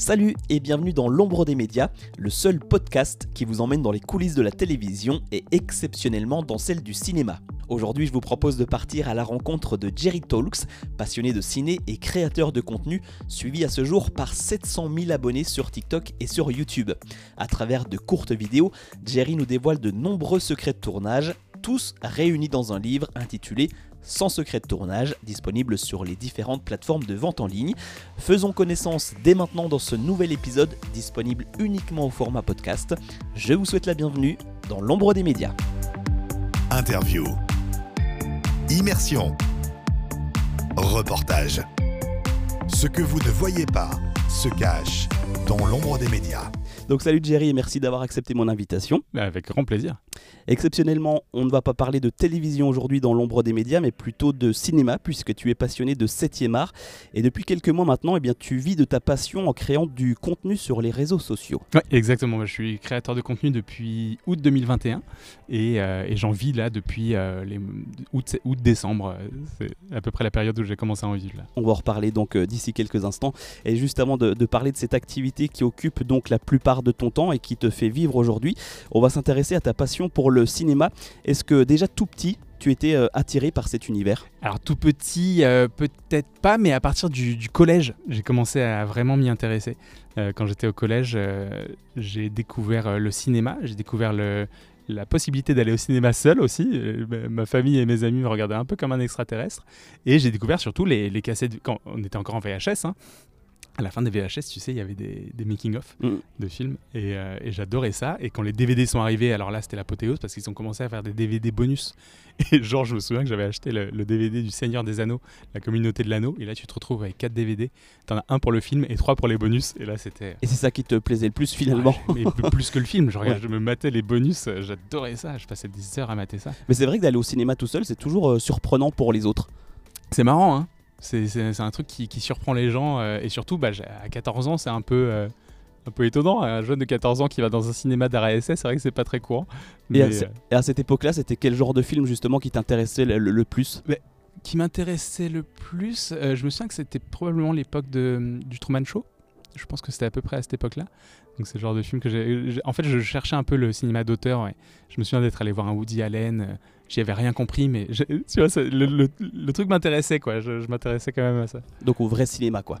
Salut et bienvenue dans L'ombre des médias, le seul podcast qui vous emmène dans les coulisses de la télévision et exceptionnellement dans celle du cinéma. Aujourd'hui, je vous propose de partir à la rencontre de Jerry Talks, passionné de ciné et créateur de contenu, suivi à ce jour par 700 000 abonnés sur TikTok et sur YouTube. À travers de courtes vidéos, Jerry nous dévoile de nombreux secrets de tournage, tous réunis dans un livre intitulé sans secret de tournage, disponible sur les différentes plateformes de vente en ligne. Faisons connaissance dès maintenant dans ce nouvel épisode, disponible uniquement au format podcast. Je vous souhaite la bienvenue dans l'ombre des médias. Interview. Immersion. Reportage. Ce que vous ne voyez pas se cache dans l'ombre des médias. Donc salut Jerry et merci d'avoir accepté mon invitation. Avec grand plaisir. Exceptionnellement, on ne va pas parler de télévision aujourd'hui dans l'ombre des médias, mais plutôt de cinéma, puisque tu es passionné de 7e art. Et depuis quelques mois maintenant, eh bien, tu vis de ta passion en créant du contenu sur les réseaux sociaux. Oui, exactement. Je suis créateur de contenu depuis août 2021 euh, et, j'en vis là depuis euh, les août-décembre. C'est à peu près la période où j'ai commencé à en vivre. Là. On va en reparler donc euh, d'ici quelques instants. Et juste avant de, de parler de cette activité qui occupe donc la plupart de ton temps et qui te fait vivre aujourd'hui, on va s'intéresser à ta passion pour le cinéma. Est-ce que déjà tout petit, tu étais euh, attiré par cet univers? Alors tout petit, euh, peut-être pas, mais à partir du, collège, j'ai commencé à vraiment m'y intéresser. Euh, quand j'étais au collège, j'ai découvert le cinéma, j'ai découvert la possibilité d'aller au cinéma seul aussi. ma famille et mes amis me regardaient un peu comme un extraterrestre. Et j'ai découvert surtout les, les cassettes, quand on était encore en VHS, hein, à la fin des VHS, tu sais, il y avait des, making-of mm. de films euh, et, j'adorais ça. Et quand les DVD sont arrivés, alors là, c'était l'apothéose parce qu'ils ont commencé à faire des DVD bonus. Et genre, je me souviens que j'avais acheté le, DVD du Seigneur des Anneaux, la communauté de l'anneau. Et là, tu te retrouves avec 4 DVD. T'en as un pour le film et 3 pour les bonus. Et là, c'était. Et c'est ça qui te plaisait le plus finalement mais plus que le film. Je, je me matais les bonus, j'adorais ça. Je passais des heures à mater ça. Mais c'est vrai que d'aller au cinéma tout seul, c'est toujours euh, surprenant pour les autres. C'est marrant, hein c'est un truc qui, surprend les gens euh, et surtout bah, à 14 ans c'est un peu euh, un peu étonnant un jeune de 14 ans qui va dans un cinéma d'arrêt essai c'est vrai que c'est pas très courant. Et, à, cette époque-là c'était quel genre de film justement qui t'intéressait le, plus? Qui m'intéressait le plus, euh, je me souviens que c'était probablement l'époque du Truman Show. Je pense que c'était à peu près à cette époque-là. Donc c'est le genre de film que j'ai. En fait, je cherchais un peu le cinéma d'auteur. Je me souviens d'être allé voir un Woody Allen. J'y avais rien compris, mais tu vois, le, truc m'intéressait, quoi. Je, je m'intéressais quand même à ça. Donc au vrai cinéma, quoi.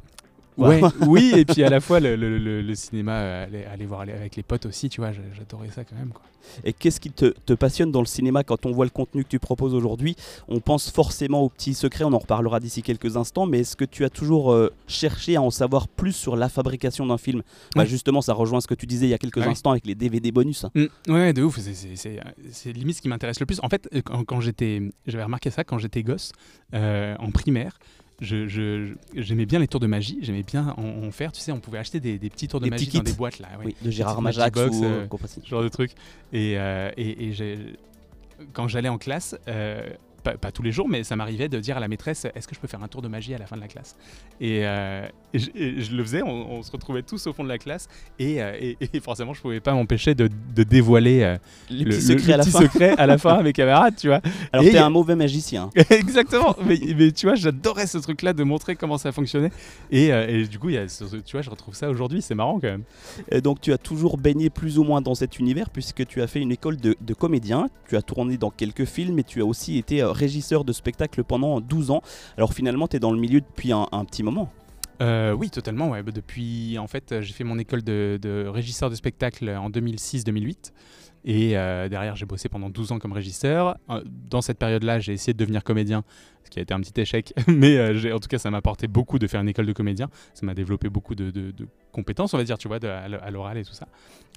Ouais, oui, et puis à la fois le, le, cinéma, euh, aller, voir avec les potes aussi, tu vois, j'adorais ça quand même. Quoi. Et qu'est-ce qui te, te, passionne dans le cinéma quand on voit le contenu que tu proposes aujourd'hui? On pense forcément aux petits secrets, on en reparlera d'ici quelques instants, mais est-ce que tu as toujours euh, cherché à en savoir plus sur la fabrication d'un film? Bah, Justement, ça rejoint ce que tu disais il y a quelques instants avec les DVD bonus. Mmh, ouais, de ouf, c'est limite ce qui m'intéresse le plus. En fait, quand, quand j'étais, j'avais remarqué ça quand j'étais gosse, euh, en primaire j'aimais bien les tours de magie, j'aimais bien en, faire. Tu sais, on pouvait acheter des, petits tours de magie dans des boîtes là, oui, de Gérard Majax ou euh, genre de truc. Et, euh, et, et quand j'allais en classe, euh, pas, tous les jours, mais ça m'arrivait de dire à la maîtresse est-ce que je peux faire un tour de magie à la fin de la classe? Et, euh, je, le faisais, on, se retrouvait tous au fond de la classe et, euh, forcément je pouvais pas m'empêcher de, dévoiler euh, le, secret, à la secret, à la fin à mes camarades, tu vois. Alors t'es un mauvais magicien. Exactement, mais, tu vois, j'adorais ce truc-là de montrer comment ça fonctionnait et, du coup, y a, tu vois, je retrouve ça aujourd'hui, c'est marrant quand même. Et donc tu as toujours baigné plus ou moins dans cet univers puisque tu as fait une école de, de comédien, tu as tourné dans quelques films et tu as aussi été régisseur de spectacle pendant 12 ans. Alors finalement, tu es dans le milieu depuis un, petit moment. Euh, oui, totalement. Ouais. Bah, depuis, en fait, j'ai fait mon école de, de, régisseur de spectacle en 2006-2008. Et euh, derrière, j'ai bossé pendant 12 ans comme régisseur. Euh, dans cette période-là, j'ai essayé de devenir comédien, ce qui a été un petit échec. Mais en tout cas, ça m'a apporté beaucoup de faire une école de comédien. Ça m'a développé beaucoup de, de, compétences, on va dire, tu vois, à l'oral et tout ça.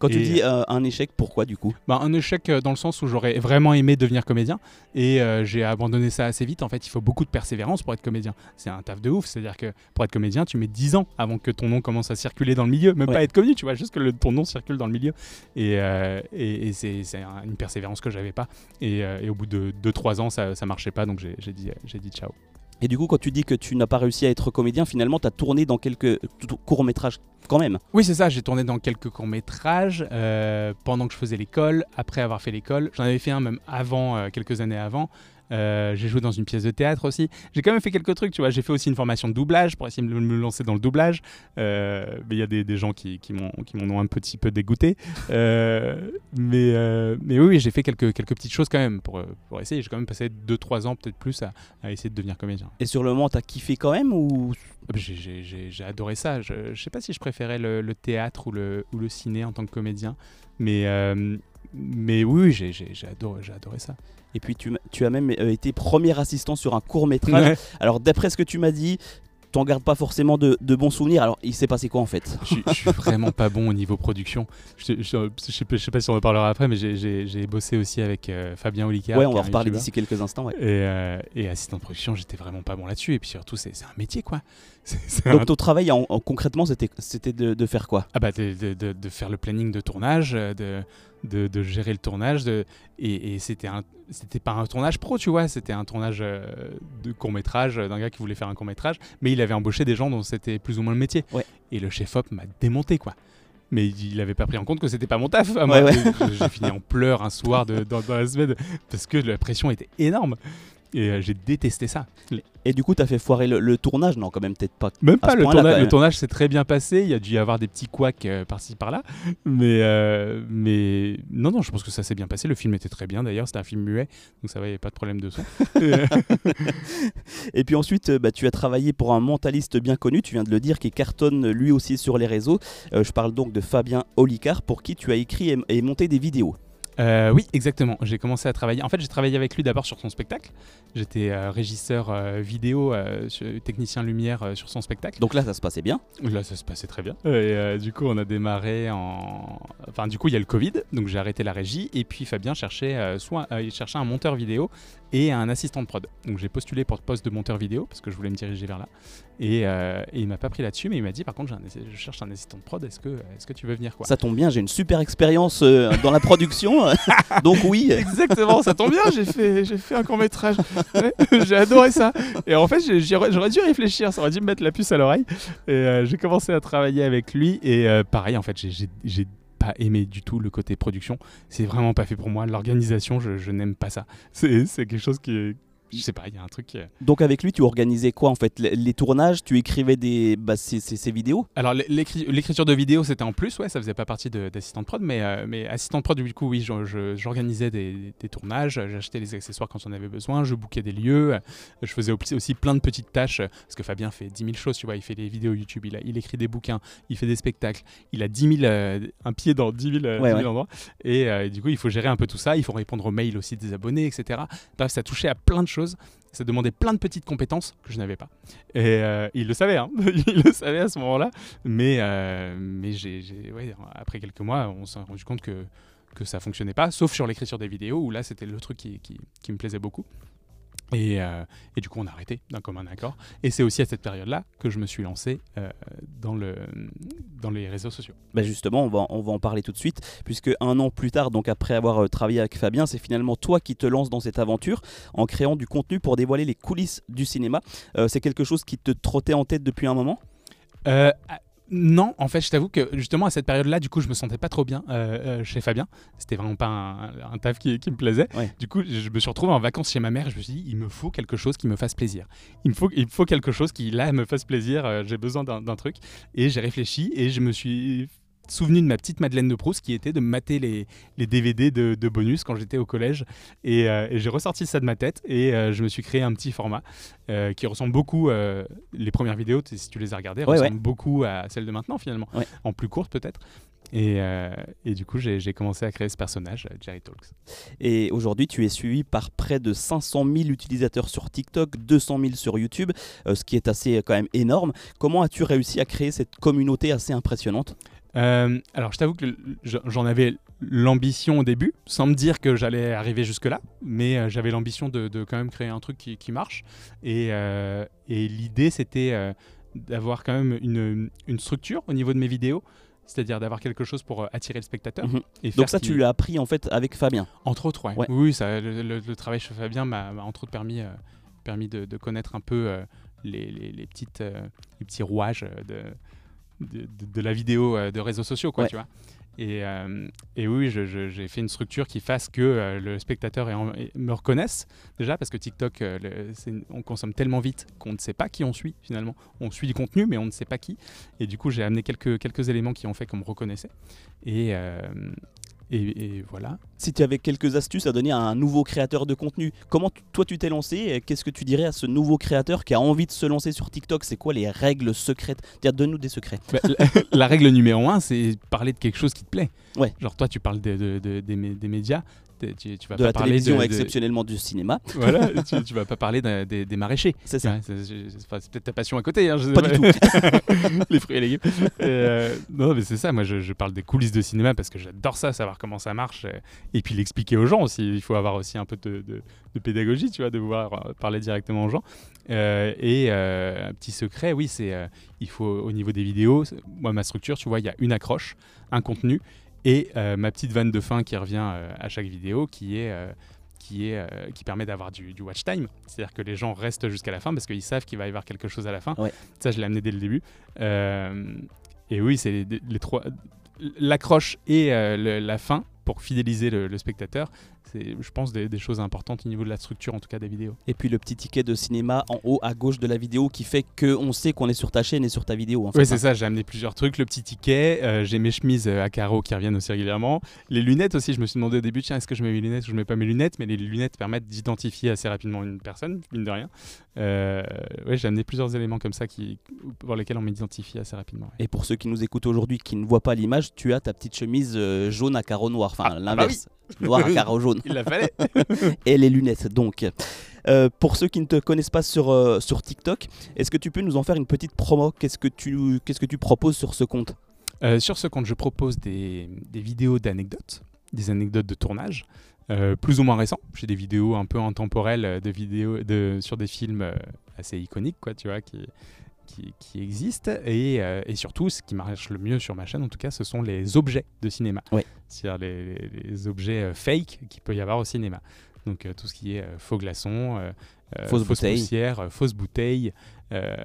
Quand tu dis euh, un échec, pourquoi du coup? Bah, Un échec euh, dans le sens où j'aurais vraiment aimé devenir comédien et euh, j'ai abandonné ça assez vite. En fait, il faut beaucoup de persévérance pour être comédien. C'est un taf de ouf. C'est-à-dire que pour être comédien, tu mets 10 ans avant que ton nom commence à circuler dans le milieu. Même pas être connu, tu vois, juste que le, ton nom circule dans le milieu. Et, et, c'est une persévérance que j'avais pas. Et, au bout de 2-3 ans, ça, ça marchait pas, donc j'ai dit, dit ciao. Et du coup, quand tu dis que tu n'as pas réussi à être comédien, finalement, tu as tourné dans quelques courts-métrages quand même. Oui, c'est ça, j'ai tourné dans quelques courts-métrages euh, pendant que je faisais l'école, après avoir fait l'école. J'en avais fait un même avant, euh, quelques années avant. Euh, j'ai joué dans une pièce de théâtre aussi. J'ai quand même fait quelques trucs, tu vois. J'ai fait aussi une formation de doublage pour essayer de me lancer dans le doublage. Euh, mais il y a des, des gens qui, qui m'en ont un petit peu dégoûté. Euh, mais, mais oui, j'ai fait quelques, quelques petites choses quand même pour, pour essayer. J'ai quand même passé 2-3 ans, peut-être plus, à, à, essayer de devenir comédien. Et sur le moment, t'as kiffé quand même ou? J'ai adoré ça. Je, je sais pas si je préférais le, le, théâtre ou le, ou le ciné en tant que comédien. Mais, mais oui, j'ai adoré, adoré ça. Et puis tu, tu as même euh, été premier assistant sur un court métrage. Alors d'après ce que tu m'as dit, t'en gardes pas forcément de, bons souvenirs. Alors, il s'est passé quoi en fait? Je, suis vraiment pas bon au niveau production. Je, je, sais, pas si on en parlera après, mais j'ai bossé aussi avec euh, Fabien Olicard. Ouais, on va en reparler d'ici quelques instants. Et, euh, et, assistant de production, j'étais vraiment pas bon là-dessus. Et puis surtout, c'est un métier quoi. Donc, ton travail en, concrètement, c'était de, de, faire quoi? Ah, bah, de, de, faire le planning de tournage, de de, gérer le tournage. De, et, c'était c'était pas un tournage pro, tu vois, c'était un tournage euh, de court métrage d'un gars qui voulait faire un court métrage, mais il avait embauché des gens dont c'était plus ou moins le métier. Et le chef-op m'a démonté, quoi. Mais il avait pas pris en compte que c'était pas mon taf. J'ai fini en pleurs un soir de, dans, dans la semaine parce que la pression était énorme. Et euh, j'ai détesté ça. Et du coup, tu as fait foirer le, tournage Non, quand même, peut-être pas. Même pas, le, le, tournage s'est très bien passé. Il y a dû y avoir des petits couacs euh, par-ci par-là. Mais, euh, mais non, non, je pense que ça s'est bien passé. Le film était très bien d'ailleurs. C'était un film muet. Donc ça va, il n'y avait pas de problème de son. et puis ensuite, bah, tu as travaillé pour un mentaliste bien connu, tu viens de le dire, qui cartonne lui aussi sur les réseaux. je parle donc de Fabien Olicard, pour qui tu as écrit et monté des vidéos. Euh, oui, exactement. J'ai commencé à travailler. En fait, j'ai travaillé avec lui d'abord sur son spectacle. J'étais euh, régisseur euh, vidéo, technicien lumière sur son spectacle. Donc là, ça se passait bien Là, ça se passait très bien. Et du coup, on a démarré en. Enfin, du coup, il y a le Covid, donc j'ai arrêté la régie. Et puis, Fabien cherchait soit il cherchait un monteur vidéo et un assistant de prod. Donc, j'ai postulé pour le poste de monteur vidéo parce que je voulais me diriger vers là. Et, et il m'a pas pris là-dessus, mais il m'a dit par contre, je cherche un assistant de prod. Est-ce que, est-ce que tu veux venir quoi? Ça tombe bien, j'ai une super expérience dans la production. Donc oui. Exactement, ça tombe bien, j'ai fait, fait un court métrage. j'ai adoré ça. Et en fait, j'aurais dû réfléchir, ça aurait dû me mettre la puce à l'oreille. Et euh, j'ai commencé à travailler avec lui. Et euh, pareil, en fait, j'ai pas aimé du tout le côté production. C'est vraiment pas fait pour moi. L'organisation, je, je n'aime pas ça. C'est quelque chose qui, je sais pas, il y a un truc. Donc avec lui, tu organisais quoi en fait? Les, tournages, tu écrivais des bah, ces, vidéos? Alors l'écriture de vidéos, c'était en plus, ouais, ça faisait pas partie d'assistant de, prod, mais, euh, mais assistant de prod, du coup, oui, j'organisais des, des, tournages, j'achetais les accessoires quand on avait besoin, je bookais des lieux, je faisais aussi plein de petites tâches, parce que Fabien fait 10 000 choses, tu vois, il fait des vidéos YouTube, il, a, il écrit des bouquins, il fait des spectacles, il a 10 000, euh, un pied dans 10 000, euh, endroits, et du coup, il faut gérer un peu tout ça, il faut répondre aux mails aussi des abonnés, etc. Bref, ça touchait à plein de choses ça demandait plein de petites compétences que je n'avais pas. Et euh, il le savait, hein il le savait à ce moment-là. Mais, euh, après quelques mois, on s'est rendu compte que, que ça fonctionnait pas, sauf sur l'écriture des vidéos, où là, c'était le truc qui me plaisait beaucoup. Euh, et, du coup, on a arrêté d'un commun accord. Et c'est aussi à cette période-là que je me suis lancé euh, dans, le, dans les réseaux sociaux. Bah justement, on va, on va en parler tout de suite, puisque un an plus tard, donc après avoir euh, travaillé avec Fabien, c'est finalement toi qui te lances dans cette aventure en créant du contenu pour dévoiler les coulisses du cinéma. c'est quelque chose qui te trottait en tête depuis un moment? Non, en fait, je t'avoue que justement à cette période-là, du coup, je me sentais pas trop bien euh, euh, chez Fabien. C'était vraiment pas un, taf qui, me plaisait. Du coup, je me suis retrouvé en vacances chez ma mère. Et je me suis dit, il me faut quelque chose qui me fasse plaisir. Il me faut, il faut quelque chose qui là me fasse plaisir. Euh, j'ai besoin d'un truc. Et j'ai réfléchi et je me suis souvenu de ma petite Madeleine de Proust qui était de mater les, les DVD de, bonus quand j'étais au collège. Et, euh, j'ai ressorti ça de ma tête et euh, je me suis créé un petit format euh, qui ressemble beaucoup, les premières vidéos, si tu les as regardées, ressemblent beaucoup à celles de maintenant finalement, en plus courte peut-être. Et, et, du coup, j'ai commencé à créer ce personnage, Jerry Talks. Et aujourd'hui, tu es suivi par près de 500 000 utilisateurs sur TikTok, 200 000 sur YouTube, ce qui est assez quand même énorme. Comment as-tu réussi à créer cette communauté assez impressionnante? Euh, alors, je t'avoue que j'en avais l'ambition au début, sans me dire que j'allais arriver jusque-là, mais euh, j'avais l'ambition de, quand même créer un truc qui, marche. Euh, et, l'idée, c'était d'avoir quand même une, structure au niveau de mes vidéos. C'est-à-dire d'avoir quelque chose pour attirer le spectateur. Mhm. Et Donc ça, tu l'as appris en fait avec Fabien Entre autres, ouais. Oui, ça, le, travail chez Fabien m'a entre autres permis, permis de, connaître un peu les, petites, les petits rouages de, de, de la vidéo de réseaux sociaux, quoi, Ouais. tu vois. Et, euh, et oui, j'ai fait une structure qui fasse que euh, le spectateur et en- et me reconnaisse déjà parce que TikTok, euh, le- on consomme tellement vite qu'on ne sait pas qui on suit finalement. On suit du contenu, mais on ne sait pas qui. Et du coup, j'ai amené quelques, quelques éléments qui ont fait qu'on me reconnaissait. Et, euh, et, et voilà. Si tu avais quelques astuces à donner à un nouveau créateur de contenu, comment toi tu t'es lancé et Qu'est-ce que tu dirais à ce nouveau créateur qui a envie de se lancer sur TikTok? C'est quoi les règles secrètes? Donne-nous des secrets. Bah, la, la règle numéro un, c'est parler de quelque chose qui te plaît. Ouais. Genre toi, tu parles de- de- de- des, mé- des médias. Tu, tu vas De pas la parler télévision, de- de- exceptionnellement du cinéma. Voilà, tu, tu vas pas parler des, maraîchers. C'est ça. Ouais, c'est peut-être ta passion à côté. hein, je Pas du tout. les fruits et légumes. Euh, non, mais c'est ça. Moi, je, je parle des coulisses de cinéma parce que j'adore ça, savoir comment ça marche. euh, Et puis l'expliquer aux gens aussi. Il faut avoir aussi un peu de, pédagogie, tu vois, de pouvoir euh, parler directement aux gens. Euh, et euh, un petit secret, oui, c'est il faut au niveau des vidéos. Moi, ma structure, tu vois, il y a une accroche, un contenu et euh, ma petite vanne de fin qui revient euh, à chaque vidéo, qui est euh, qui, est, euh, qui permet d'avoir du, du watch time. C'est-à-dire que les gens restent jusqu'à la fin parce qu'ils savent qu'il va y avoir quelque chose à la fin. Ouais. Ça, je l'ai amené dès le début. Euh, et oui, c'est les, les trois. L'accroche et euh, le- la fin pour fidéliser le, le spectateur. C'est, je pense, des, des choses importantes au niveau de la structure, en tout cas des vidéos. Et puis le petit ticket de cinéma en haut à gauche de la vidéo qui fait qu'on sait qu'on est sur ta chaîne et sur ta vidéo. En fait, Oui, c'est hein. ça, j'ai amené plusieurs trucs. Le petit ticket, euh, j'ai mes chemises euh, à carreaux qui reviennent aussi régulièrement. Les lunettes aussi, je me suis demandé au début, tiens, est-ce que je mets mes lunettes ou je mets pas mes lunettes? Mais les lunettes permettent d'identifier assez rapidement une personne, mine de rien. Euh, ouais, j'ai amené plusieurs éléments comme ça qui, pour lesquels on m'identifie assez rapidement. ouais. Et pour ceux qui nous écoutent aujourd'hui qui ne voient pas l'image, tu as ta petite chemise euh, jaune à carreaux noirs. Enfin, Ah, l'inverse. Noir à carreaux jaunes. Il la fallait et les lunettes donc. Euh, pour ceux qui ne te connaissent pas sur, euh, sur TikTok, est-ce que tu peux nous en faire une petite promo? Qu'est-ce que tu qu'est-ce que tu proposes sur ce compte? Euh, sur ce compte, je propose des, des vidéos d'anecdotes, des anecdotes de tournage, plus ou moins récents. J'ai des vidéos un peu intemporelles de vidéos de, sur des films assez iconiques, quoi, tu vois, qui, qui, qui existent. Et, euh, et surtout, ce qui marche le mieux sur ma chaîne, en tout cas, ce sont les objets de cinéma. Ouais. C'est-à-dire les, les- les objets euh, fake qu'il peut y avoir au cinéma. Donc euh, tout ce qui est faux glaçons, Fausse fausses bouteille. poussières, euh, fausses bouteilles. euh,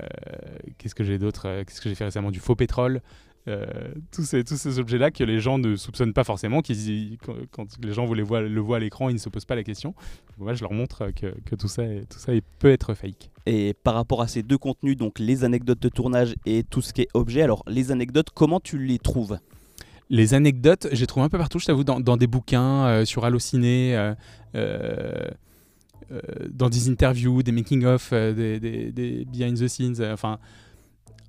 Qu'est-ce que j'ai d'autre Qu'est-ce que j'ai fait récemment Du faux pétrole. Tous ces, tous ces objets-là que les gens ne soupçonnent pas forcément, qu'ils- quand, quand les gens vous les voient, le voient à l'écran, ils ne se posent pas la question. Moi, je leur montre que, que tout ça, est- tout ça est- peut être fake. Et par rapport à ces deux contenus, donc les anecdotes de tournage et tout ce qui est objet, alors les anecdotes, comment tu les trouves? Les anecdotes, j'ai trouvé un peu partout, je t'avoue, dans, dans des bouquins, euh, sur Allociné, euh, euh, dans des interviews, des making-of, des, des- des behind the scenes, enfin,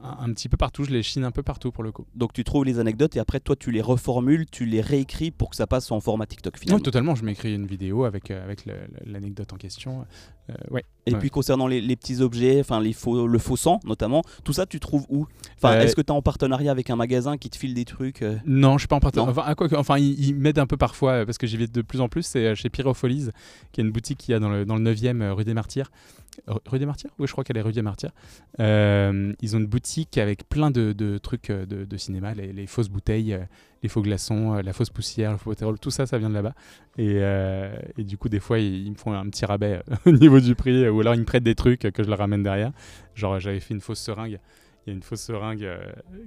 un, un petit peu partout, je les chine un peu partout pour le coup. Donc tu trouves les anecdotes et après toi tu les reformules, tu les réécris pour que ça passe en format TikTok Non, finalement. totalement, je m'écris une vidéo avec, avec l'anecdote en question. Euh, ouais. et ouais. puis concernant les, les petits objets, enfin les faux, le faux sang notamment, tout ça tu trouves où? Enfin, Euh, est-ce que tu es en partenariat avec un magasin qui te file des trucs euh? Non, je suis pas en partenariat. Enfin, à quoi que- enfin, ils, ils m'aident un peu parfois parce que j'y vais de plus en plus. C'est chez Pyropholies, qui est une boutique qu'il y a dans le, dans le 9e euh, rue des Martyrs. Ru- Rue des Martyrs? Oui, je crois qu'elle est rue des Martyrs. Euh, ils ont une boutique avec plein de, de trucs de, de cinéma, les, les fausses bouteilles, les faux glaçons, euh, la fausse poussière, le faux pétrole, tout ça, ça vient de là-bas. Et, euh, du coup, des fois, ils, me font un petit rabais euh, au niveau du prix, ou alors ils me prêtent des trucs que je leur ramène derrière. Genre, j'avais fait une fausse seringue. Il y a une fausse seringue euh,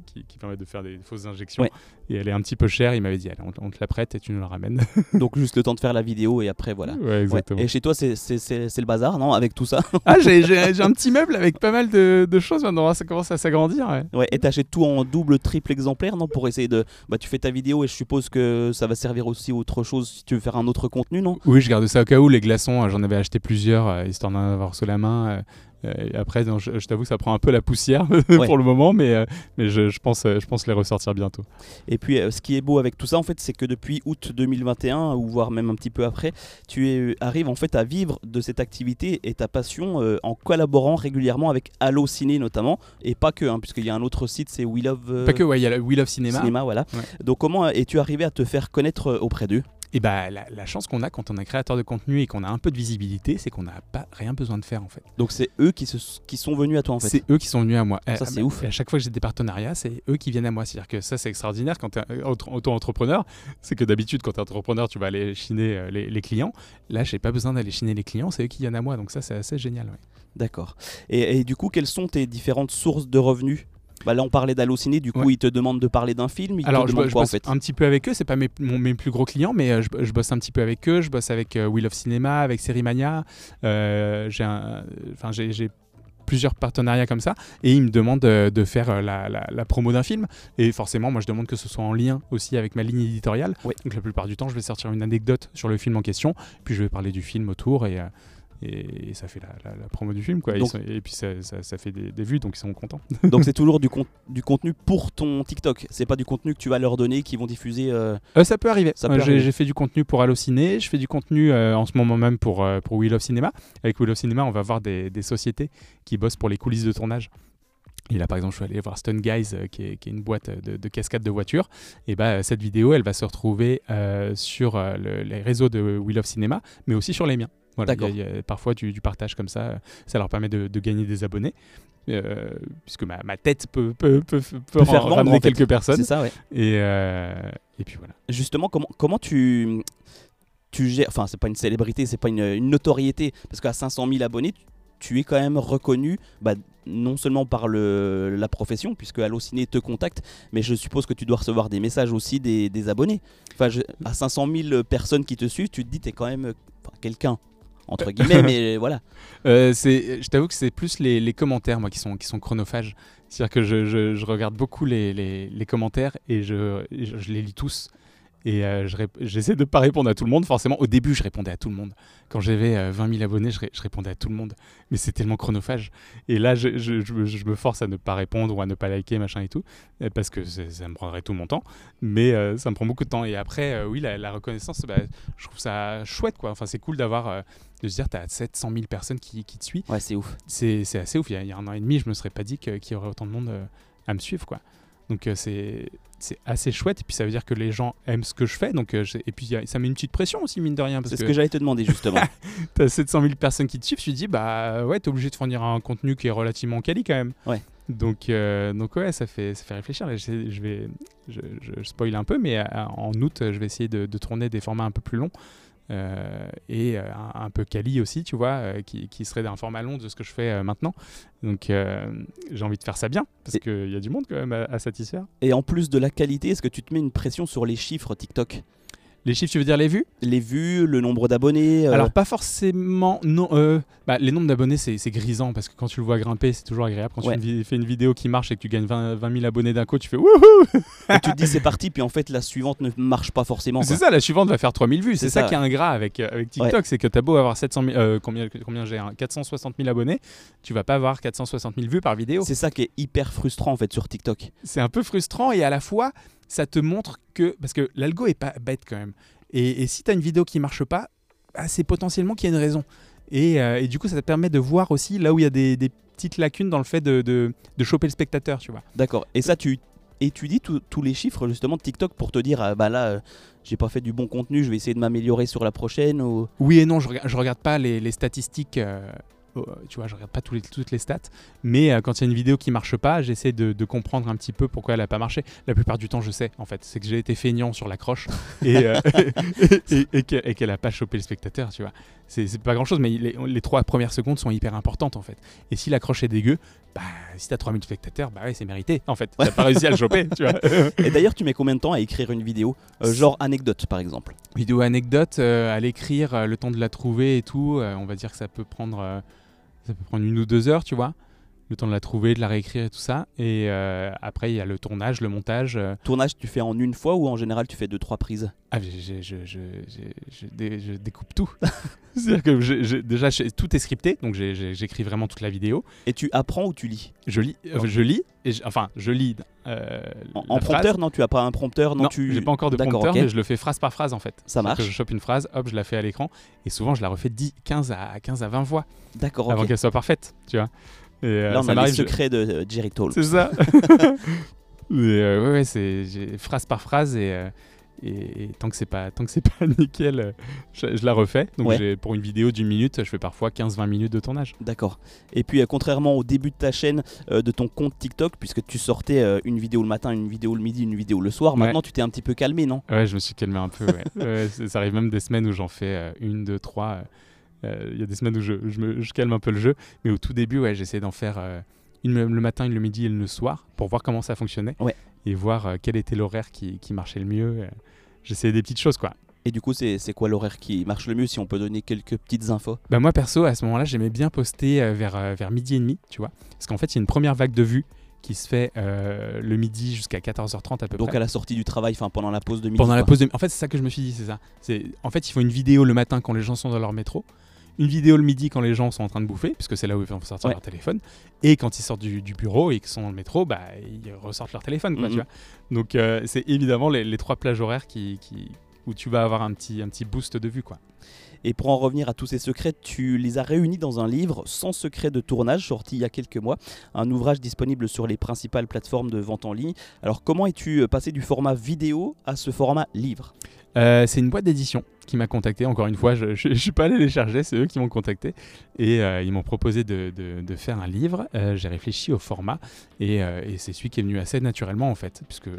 qui, qui permet de faire des fausses injections. Ouais. Et elle est un petit peu chère. Il m'avait dit, allez, on, te- on te la prête et tu nous la ramènes. Donc juste le temps de faire la vidéo et après voilà. Ouais, Ouais. exactement. Et chez toi c'est- le bazar, non Avec tout ça? Ah, j'ai un petit meuble avec pas mal de, de choses maintenant. Ça commence à s'agrandir. ouais. Et t'achètes tout en double, triple exemplaire, non Pour essayer de. Bah, tu fais ta vidéo et je suppose que ça va servir aussi à autre chose si tu veux faire un autre contenu, non? Oui, je garde ça au cas où. Les glaçons, euh, j'en avais acheté plusieurs, euh, histoire d'en avoir sous la main. Euh, et après, je, je t'avoue, ça prend un peu la poussière pour le moment, mais, euh, mais je, je pense, euh, je pense les ressortir bientôt. Et puis, ce qui est beau avec tout ça, en fait, c'est que depuis août 2021, ou voire même un petit peu après, tu es- arrives en fait à vivre de cette activité et ta passion euh, en collaborant régulièrement avec Allociné notamment, et pas que, hein, puisqu'il y a un autre site, c'est We Love euh, Pas que, ouais, il y a le Wheel of Cinema. Cinéma, voilà. Ouais. Donc, comment es-tu arrivé à te faire connaître auprès d'eux? Et bah, la, la chance qu'on a quand on est créateur de contenu et qu'on a un peu de visibilité, c'est qu'on n'a pas rien besoin de faire en fait. Donc, c'est eux qui, se, qui sont venus à toi en fait. C'est eux qui sont venus à moi. Ça, Euh, c'est ouf. À chaque fois que j'ai des partenariats, c'est eux qui viennent à moi. C'est-à-dire que ça, c'est extraordinaire quand tu es auto-entrepreneur. C'est que d'habitude, quand tu es entrepreneur, tu vas aller chiner euh, les, les clients. Là, j'ai pas besoin d'aller chiner les clients, c'est eux qui viennent à moi. Donc ça, c'est assez génial. ouais. D'accord. Et, et du coup, quelles sont tes différentes sources de revenus Bah là, on parlait d'Allociné, du coup, Ouais. ils te demandent de parler d'un film. Ils Alors, te je, demandent bo- je quoi, en bosse fait un petit peu avec eux. C'est pas mes, mon- mes plus gros clients, mais euh, je, je bosse un petit peu avec eux. Je bosse avec euh, Wheel of Cinema, avec Sérimania. Euh, j'ai enfin, plusieurs partenariats comme ça et ils me demandent de faire euh, la, la- la promo d'un film et forcément moi je demande que ce soit en lien aussi avec ma ligne éditoriale donc la plupart du temps je vais sortir une anecdote sur le film en question puis je vais parler du film autour et, euh, et, et ça fait la, la- la promo du film quoi Ils Donc- sont- et puis ça, ça- ça fait des, des vues donc ils sont contents Donc c'est toujours du, con- du contenu pour ton TikTok. C'est pas du contenu que tu vas leur donner, qu'ils vont diffuser. euh, Euh, ça peut arriver. Euh, j'ai, arriver. j'ai fait du contenu pour Allociné, je fais du contenu en ce moment même pour, pour Wheel of Cinema. Avec Wheel of Cinema, on va voir des, des sociétés qui bossent pour les coulisses de tournage. Et là, par exemple, je suis allé voir Stun Guys, euh, qui, est, qui est une boîte de, de cascades de voitures. Et bah, cette vidéo, elle va se retrouver euh, sur euh, le- les réseaux de Wheel of Cinema, mais aussi sur les miens. Voilà, D'accord. il y a- il y a parfois du, du partage comme ça, ça leur permet de, de gagner des abonnés. euh, puisque ma, ma tête peut, peut, peut, peut Peut faire vendre, ramener en fait. quelques personnes. C'est ça, ouais. Et, euh, et puis voilà. Justement, comment, comment tu, tu gères. Enfin, c'est pas une célébrité, c'est pas une, une notoriété. Parce qu'à 500 000 abonnés, tu, tu es quand même reconnu. Bah, non seulement par le, la profession, puisque Allociné te contacte, mais je suppose que tu dois recevoir des messages aussi des, des abonnés. Enfin, je- à 500 000 personnes qui te suivent, tu te dis, t'es quand même quelqu'un, entre guillemets, mais voilà. Euh, je t'avoue que c'est plus les, les commentaires moi qui sont, qui sont chronophages. C'est-à-dire que je, je- je regarde beaucoup les, les- les commentaires et je- je les lis tous. Et euh, je j'essaie de pas répondre à tout le monde. Forcément, au début, je répondais à tout le monde. Quand j'avais euh, 20 000 abonnés, je, ré- je répondais à tout le monde. Mais c'est tellement chronophage. Et là, je, je- je me- force à ne pas répondre ou à ne pas liker, machin et tout, euh, parce que ça me prendrait tout mon temps. Mais euh, ça me prend beaucoup de temps. Et après, oui, la, la reconnaissance, bah, je trouve ça chouette, quoi. Enfin, c'est cool d'avoir, de se dire, t'as 700 000 personnes qui, qui te suivent Ouais, c'est ouf. c'est assez ouf. Il y, a, il y a un an et demi, je me serais pas dit qu'il y aurait autant de monde à me suivre, quoi. Donc c'est c'est assez chouette. Et puis ça veut dire que les gens aiment ce que je fais. Donc euh, et puis a- ça met une petite pression aussi mine de rien C'est ce que, que j'allais te demander, justement. t'as 700 000 personnes qui te suivent. Tu te dis bah ouais, t'es obligé de fournir un contenu qui est relativement quali quand même. Ouais. Donc euh, donc ouais, ça fait ça fait réfléchir. Là, je vais je, je spoil un peu, mais euh, en août, je vais essayer de, de tourner des formats un peu plus longs. Euh, et euh, un, un peu quali aussi, tu vois, euh, qui, qui serait d'un format long de ce que je fais maintenant. Donc j'ai envie de faire ça bien, parce qu'il y a du monde quand même à, à satisfaire. Et en plus de la qualité, est-ce que tu te mets une pression sur les chiffres TikTok? Les chiffres, tu veux dire les vues? Les vues, le nombre d'abonnés euh, Alors pas forcément, non. euh, bah, les nombres d'abonnés, c'est grisant, parce que quand tu le vois grimper, c'est toujours agréable. Quand Ouais. tu fais une vidéo qui marche et que tu gagnes 20, 20 000 abonnés d'un coup, tu fais wouhou et tu te dis c'est parti, puis en fait la suivante ne marche pas forcément. C'est ça, la suivante va faire 3000 vues. C'est ça, ça, qui est ingrat avec, euh, avec TikTok, c'est que t'as beau avoir 700 000, euh, combien, combien j'ai un 460 000 abonnés, tu vas pas avoir 460 000 vues par vidéo. C'est ça qui est hyper frustrant en fait sur TikTok. C'est un peu frustrant et à la fois, ça te montre que. Parce que l'algo est pas bête quand même. Et, et si tu as une vidéo qui marche pas, bah, c'est potentiellement qu'il y a une raison. Et, euh, et du coup, ça te permet de voir aussi là où il y a des, des petites lacunes dans le fait de, de, de choper le spectateur, tu vois. D'accord. Et ça, tu étudies tous- les chiffres justement de TikTok pour te dire ah, bah là, euh, j'ai pas fait du bon contenu, je vais essayer de m'améliorer sur la prochaine ou. Oui et non, je, rega- je regarde pas les, les statistiques. euh, tu vois, je regarde pas toutes les stats, mais euh, quand il y a une vidéo qui marche pas, j'essaie de, comprendre un petit peu pourquoi elle a pas marché. La plupart du temps, je sais, en fait, c'est que j'ai été feignant sur l'accroche et, euh, et, et et qu'elle a pas chopé le spectateur, tu vois. C'est pas grand chose, mais les, les trois premières secondes sont hyper importantes, en fait. Et si l'accroche est dégueu, bah, si t'as 3000 spectateurs, bah ouais, c'est mérité, en fait. T'as pas réussi à le choper, tu vois. Et d'ailleurs, tu mets combien de temps à écrire une vidéo Euh, Genre anecdote par exemple? Vidéo anecdote, euh, à l'écrire, euh, le temps de la trouver et tout, on va dire que ça peut prendre ça peut prendre une ou deux heures, tu vois. Le temps de la trouver, de la réécrire et tout ça. Et euh, après, il y a le tournage, le montage. euh. Tournage, tu fais en une fois ou en général tu fais deux trois prises? Ah, je, je, j'ai- je dé- je découpe tout. C'est-à-dire que déjà, tout est scripté, donc j'écris vraiment toute la vidéo. Et tu apprends ou tu lis? Je lis, euh, je lis, et enfin, je lis. euh, En, prompteur? Non, tu as pas un prompteur? Non, Non, tu. j'ai pas encore de prompteur, mais je le fais phrase par phrase en fait. Ça que marche. Je chope une phrase, hop, je la fais à l'écran, et souvent je la refais 10, 15 à 15 à 20 fois. D'accord, avant qu'elle soit parfaite, tu vois. Et, euh, Là, on ça a les je- secrets de euh, Jerry Toll. C'est ça. Mais, euh, ouais, ouais, c'est phrase par phrase et, euh, et, et tant que c'est pas tant que c'est pas nickel, euh, je, je la refais. Donc Ouais. pour une vidéo d'une minute, je fais parfois 15-20 minutes de tournage. D'accord. Et puis, euh, contrairement au début de ta chaîne, euh, de ton compte TikTok, puisque tu sortais une vidéo le matin, une vidéo le midi, une vidéo le soir, Ouais. maintenant tu t'es un petit peu calmé, non? Ouais, je me suis calmé un peu. Ouais. Ça arrive même des semaines où j'en fais une, deux, trois. Euh, Il y a des semaines où je, je me, je calme un peu le jeu, mais au tout début, ouais, j'essaie d'en faire euh, une le matin, une le midi et le soir, pour voir comment ça fonctionnait. Ouais. Et voir euh, quel était l'horaire qui, qui marchait le mieux. J'essayais des petites choses, quoi. Et du coup, c'est quoi l'horaire qui marche le mieux si on peut donner quelques petites infos? Bah moi perso à ce moment-là j'aimais bien poster vers, vers midi et demi, tu vois. Parce qu'en fait il y a une première vague de vues qui se fait euh, le midi jusqu'à 14h30 à peu Donc près. à la sortie du travail, enfin pendant la pause de midi. Pendant la pause de... En fait c'est ça que je me suis dit, c'est ça. En fait ils font une vidéo le matin quand les gens sont dans leur métro. Une vidéo le midi quand les gens sont en train de bouffer, puisque c'est là où ils vont sortir Ouais. leur téléphone. Et quand ils sortent du, du bureau et qu'ils sont dans le métro, bah, ils ressortent leur téléphone. Quoi, Mhm. tu vois. Donc euh, c'est évidemment les, les trois plages horaires qui, qui- où tu vas avoir un petit, un petit boost de vue. Quoi. Et pour en revenir à tous ces secrets, tu les as réunis dans un livre sans secret de tournage sorti il y a quelques mois, un ouvrage disponible sur les principales plateformes de vente en ligne. Alors comment es-tu passé du format vidéo à ce format livre? Euh, c'est une boîte d'édition qui m'a contacté. Encore une fois, je ne suis pas allé les charger, c'est eux qui m'ont contacté. Et euh, ils m'ont proposé de, de- de faire un livre. Euh, J'ai réfléchi au format et, et c'est celui qui est venu assez naturellement en fait, puisque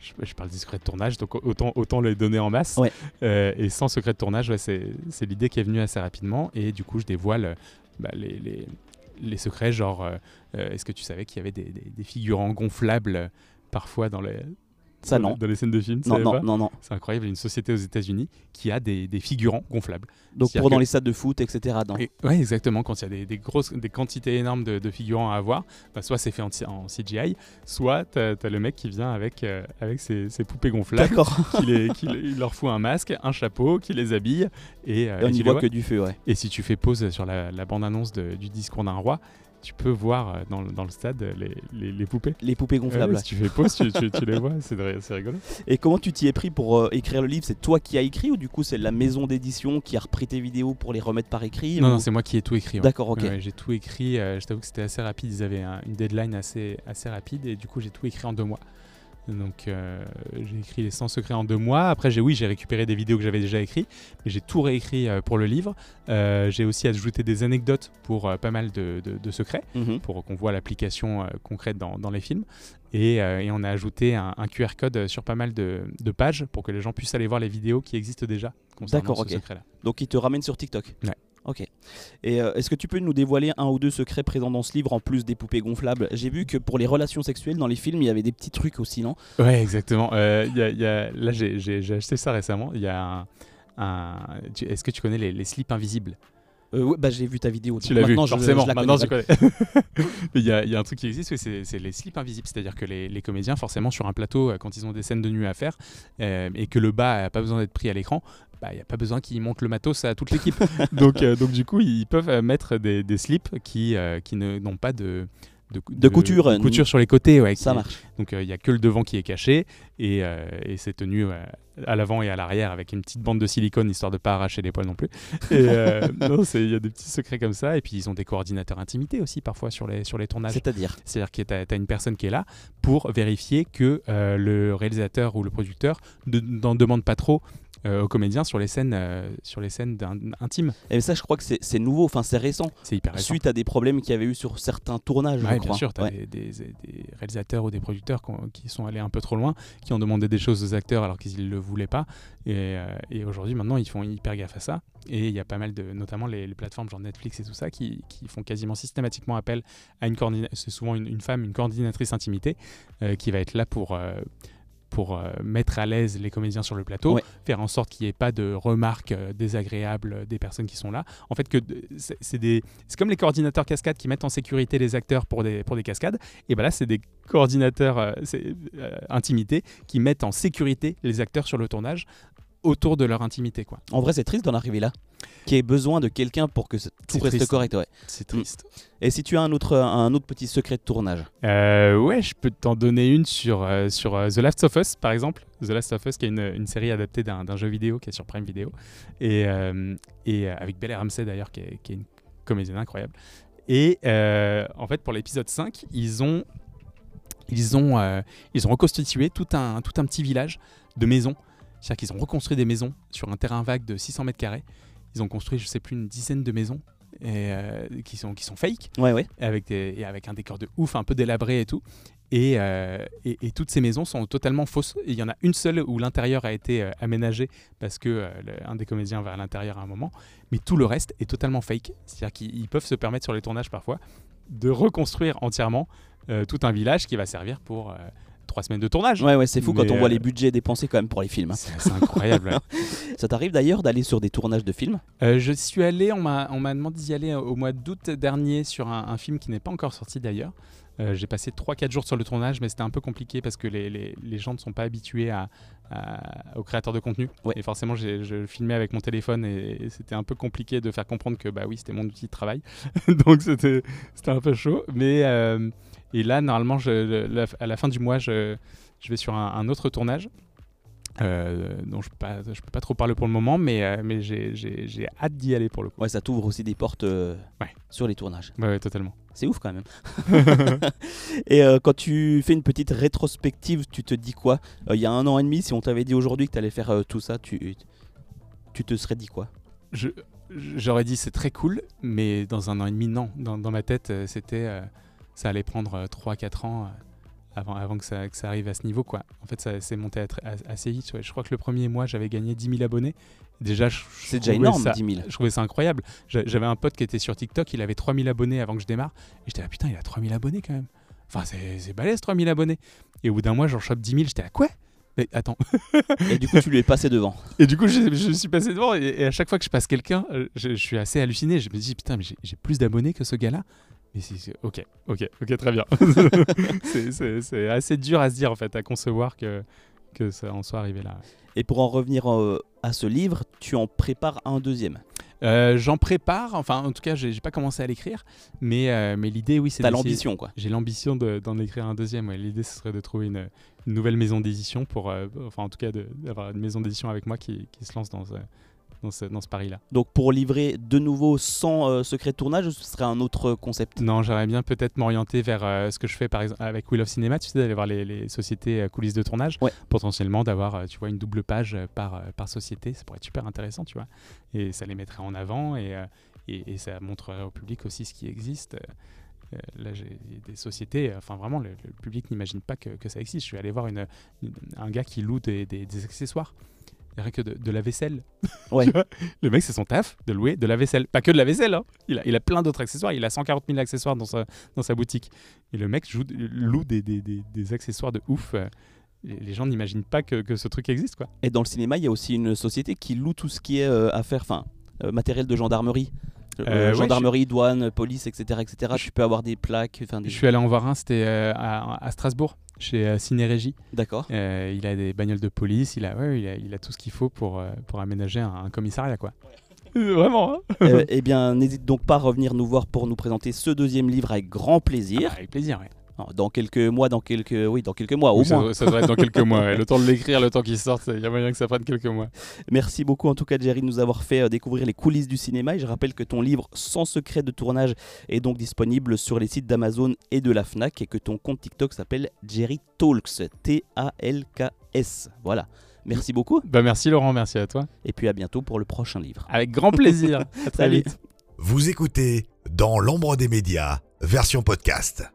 je, je parle de secret de tournage, donc autant, autant les donner en masse. Ouais. Et sans secret de tournage, ouais, c'est l'idée qui est venue assez rapidement. Et du coup, je dévoile bah, les, les- les secrets, genre, est-ce que tu savais qu'il y avait des, des- des figurants gonflables parfois dans les, Ça dans, non. dans les scènes de films tu Non, non, pas non, non. c'est incroyable, il y a une société aux États-Unis qui a des, des figurants gonflables. Donc pour dans les stades de foot, etc. Et- ouais, exactement. Quand il y a des, des grosses, des quantités énormes de, de figurants à avoir, bah, soit c'est fait en, en CGI, soit t'as as le mec qui vient avec, euh, avec ses, ses poupées gonflables, D'accord. qui, les- qui les- il leur fout un masque, un chapeau, qui les habille. Et, euh, Et on n'y tu voit que du feu, ouais. Et si tu fais pause sur la, la bande-annonce de- du discours d'un roi, tu peux voir euh, dans, le- dans le stade euh, les, les- les poupées. Les poupées gonflables. Ouais, si tu fais pause, tu, tu- tu les vois, c'est rigolo. Et comment tu t'y es pris pour euh, écrire le livre? C'est toi qui as écrit ou du coup c'est la maison d'édition qui a repris tes vidéos pour les remettre par écrit Non, ou- non, c'est moi qui ai tout écrit. ouais. D'accord, ok. Ouais, j'ai tout écrit. euh, je t'avoue que c'était assez rapide. Ils avaient un- une deadline assez, assez rapide et du coup, j'ai tout écrit en deux mois. Donc, euh, j'ai écrit les 100 secrets en deux mois. Après, j'ai oui, j'ai récupéré des vidéos que j'avais déjà écrites, mais j'ai tout réécrit euh, pour le livre. Euh, j'ai aussi ajouté des anecdotes pour pas mal de, de- de secrets, Mhm. pour qu'on voit l'application concrète dans, dans les films. Et, et on a ajouté un, un QR code sur pas mal de, de pages pour que les gens puissent aller voir les vidéos qui existent déjà concernant D'accord, ce secret-là. Donc il te ramène sur TikTok Ouais. Ok. Et euh, est-ce que tu peux nous dévoiler un ou deux secrets présents dans ce livre en plus des poupées gonflables? J'ai vu que pour les relations sexuelles dans les films, il y avait des petits trucs aussi, non? Ouais, exactement. Euh, y a- il y a- là, j'ai acheté ça récemment. Il y a un. un- tu- Est-ce que tu connais les, les slips invisibles? Euh, ouais, Bah j'ai vu ta vidéo. Tu l'as vu, je- forcément. je Maintenant, connais. tu connais. Mais Il y, a, il y a un truc qui existe, c'est les slips invisibles. C'est-à-dire que les, les comédiens, forcément, sur un plateau, euh, quand ils ont des scènes de nuit à faire, euh, et que le bas n'a pas besoin d'être pris à l'écran, bah, il n'y a pas besoin qu'ils montent le matos à toute l'équipe. donc, euh, donc, du coup, ils peuvent euh, mettre des, des slips qui, euh, qui ne- n'ont pas de. De, De couture, de couture sur les côtés, ouais, Ça qui- marche. donc il n'y a que le devant qui est caché et, et c'est tenu à l'avant et à l'arrière avec une petite bande de silicone histoire de pas arracher les poils non plus. Et non, c'est- il y a des petits secrets comme ça et puis ils ont des coordinateurs intimité aussi parfois sur les, sur les tournages. C'est-à-dire? C'est-à-dire que tu as, une personne qui est là pour vérifier que le réalisateur ou le producteur ne- n'en demande pas trop euh, aux comédiens sur les scènes, euh, sur les scènes intimes. Et ça, je crois que c'est nouveau, enfin c'est récent. C'est hyper récent. Suite à des problèmes qu'il y avait eu sur certains tournages, je Ouais, crois. bien sûr, tu as Ouais. des, des- des réalisateurs ou des producteurs qui, ont- qui sont allés un peu trop loin, qui ont demandé des choses aux acteurs alors qu'ils ne le voulaient pas. Et, euh, et aujourd'hui, maintenant, ils font hyper gaffe à ça. Et il y a pas mal de, notamment les, les plateformes genre Netflix et tout ça, qui, qui font quasiment systématiquement appel à une coordinatrice, c'est souvent une, une femme, une coordinatrice intimité, qui va être là pour... pour euh, mettre à l'aise les comédiens sur le plateau, Ouais. faire en sorte qu'il n'y ait pas de remarques euh, désagréables euh, des personnes qui sont là. En fait, que c'est c'est des, c'est comme les coordinateurs cascades qui mettent en sécurité les acteurs pour des, pour des cascades. Et ben là, c'est des coordinateurs euh, intimité qui mettent en sécurité les acteurs sur le tournage autour de leur intimité. quoi. En vrai, c'est triste d'en arriver là. Qui ait besoin de quelqu'un pour que tout reste triste. correct. Ouais. C'est triste. Et si tu as un autre, un autre petit secret de tournage Euh, ouais, je peux t'en donner une sur, euh, sur euh, The Last of Us, par exemple. The Last of Us, qui est une, une série adaptée d'un jeu vidéo qui est sur Prime Video. Et, euh, et avec Bella Ramsey, d'ailleurs, qui est, qui est une comédienne incroyable. Et euh, en fait, pour l'épisode 5, ils ont, ils, ont, euh, ils ont reconstitué tout un, tout un petit village de maisons. C'est-à-dire qu'ils ont reconstruit des maisons sur un terrain vague de 600 mètres carrés. Ils ont construit, je sais plus, une dizaine de maisons et, euh, qui, sont, qui sont fake Ouais, ouais. avec, des, et avec un décor de ouf, un peu délabré et tout. Et, euh, et, et toutes ces maisons sont totalement fausses. Il y en a une seule où l'intérieur a été euh, aménagé parce que euh, le- un des comédiens va à l'intérieur à un moment. Mais tout le reste est totalement fake. C'est-à-dire qu'ils ils peuvent se permettre sur les tournages parfois de reconstruire entièrement tout un village qui va servir pour trois semaines de tournage. Ouais, ouais, c'est fou quand on voit euh, les budgets dépensés quand même pour les films. hein. C'est incroyable. ouais. Ça t'arrive d'ailleurs d'aller sur des tournages de films? Euh, je suis allé, on m'a demandé d'y aller au mois d'août dernier sur un, un film qui n'est pas encore sorti d'ailleurs. Euh, J'ai passé 3-4 jours sur le tournage, mais c'était un peu compliqué parce que les, les- les gens ne sont pas habitués à, à- aux créateurs de contenu. Ouais. Et forcément, je filmais avec mon téléphone et, et c'était un peu compliqué de faire comprendre que bah oui, c'était mon outil de travail. Donc c'était c'était un peu chaud. Mais euh, et là, normalement, je- la- à la fin du mois, je, je vais sur un, un autre tournage. euh, dont je peux je peux pas trop parler pour le moment, mais, euh, mais j'ai- hâte d'y aller pour le coup. Ouais, ça t'ouvre aussi des portes euh, Ouais. sur les tournages. Ouais, ouais, totalement. C'est ouf quand même. et euh, quand tu fais une petite rétrospective, tu te dis quoi? Il y a un an et demi, si on t'avait dit aujourd'hui que tu allais faire tout ça, tu, tu te serais dit quoi? J'aurais dit c'est très cool, mais dans un an et demi, non. Dans, dans ma tête, c'était ça allait prendre 3-4 ans euh, avant, avant que, ça, que ça arrive à ce niveau. Quoi. En fait, ça s'est monté à à- assez vite. ouais. Je crois que le premier mois, j'avais gagné 10 000 abonnés. Déjà, C'est déjà énorme, ça- 10 000. Je trouvais ça incroyable. J'a- J'avais un pote qui était sur TikTok, il avait 3000 abonnés avant que je démarre. Et j'étais là, putain, il a 3000 abonnés quand même. Enfin, c'est balèze, 3000 abonnés. Et au bout d'un mois, j'en chope 10 000. J'étais là, quoi? Mais attends. Et du coup, tu lui es passé devant. Et du coup, je, je suis passé devant. Et, et à chaque fois que je passe quelqu'un, euh, je, je suis assez halluciné. Je me dis, putain, mais j'ai plus d'abonnés que ce gars-là. Mais c'est ok, ok, ok, très bien. C'est- assez dur à se dire, en fait, à concevoir que, que ça en soit arrivé là. Et pour en revenir euh, à ce livre, tu en prépares un deuxième. Euh, J'en prépare, enfin, en tout cas, j'ai pas commencé à l'écrire. Mais, euh, mais l'idée, oui, c'est T'as l'ambition, quoi. J'ai l'ambition de- d'en écrire un deuxième. ouais. L'idée, ce serait de trouver une, une nouvelle maison d'édition pour, enfin, en tout cas, d'avoir une maison d'édition avec moi qui, qui se lance dans dans ce, dans ce pari-là. Donc pour livrer de nouveau sans euh, secret de tournage, ce serait un autre concept? Non, j'aimerais bien peut-être m'orienter vers euh, ce que je fais par exemple avec Wheel of Cinema, tu sais, d'aller voir les, les sociétés euh, coulisses de tournage, Ouais. potentiellement d'avoir, euh, tu vois, une double page euh, par, euh, par société, ça pourrait être super intéressant, tu vois, et ça les mettrait en avant et, euh, et, et ça montrerait au public aussi ce qui existe. Euh, euh, là, j'ai des sociétés, euh, enfin vraiment, le, le public n'imagine pas que, que ça existe. Je suis allé voir une, une- un gars qui loue des, des- des accessoires. Rien que de, de la vaisselle. Ouais. Le mec, c'est son taf de louer de la vaisselle. Pas que de la vaisselle. hein. Il, a, il a plein d'autres accessoires. Il a 140 000 accessoires dans sa, dans sa boutique. Et le mec joue, loue des, des- des- des accessoires de ouf. euh, Les gens n'imaginent pas que, que ce truc existe. quoi. Et dans le cinéma, il y a aussi une société qui loue tout ce qui est euh, affaires, enfin, euh, matériel de gendarmerie. Euh, Euh, ouais, gendarmerie, douane, police, etc. etc. Tu peux avoir des plaques, des... Je suis allé en voir un, c'était euh, à, à Strasbourg, chez euh, Ciné-Régie. D'accord. Euh, il a des bagnoles de police, il a, ouais, il a, il a tout ce qu'il faut pour, euh, pour aménager un, un commissariat. quoi. Vraiment, hein Euh, eh bien, n'hésite donc pas à revenir nous voir pour nous présenter ce deuxième livre avec grand plaisir. Ah, Avec plaisir, ouais. Dans quelques mois, dans quelques, oui, dans quelques mois au Oui, moins. ça devrait être dans quelques mois. ouais. Le temps de l'écrire, le temps qu'il sorte, il y a moyen que ça prenne quelques mois. Merci beaucoup en tout cas Jerry de nous avoir fait euh, découvrir les coulisses du cinéma et je rappelle que ton livre Sans secret de tournage est donc disponible sur les sites d'Amazon et de la Fnac et que ton compte TikTok s'appelle Jerry Talks T-A-L-K-S. Voilà. Merci beaucoup Bah, merci Laurent, merci à toi. et puis à bientôt pour le prochain livre. Avec grand plaisir. à très Salut. vite. Vous écoutez Dans l'ombre des médias, version podcast.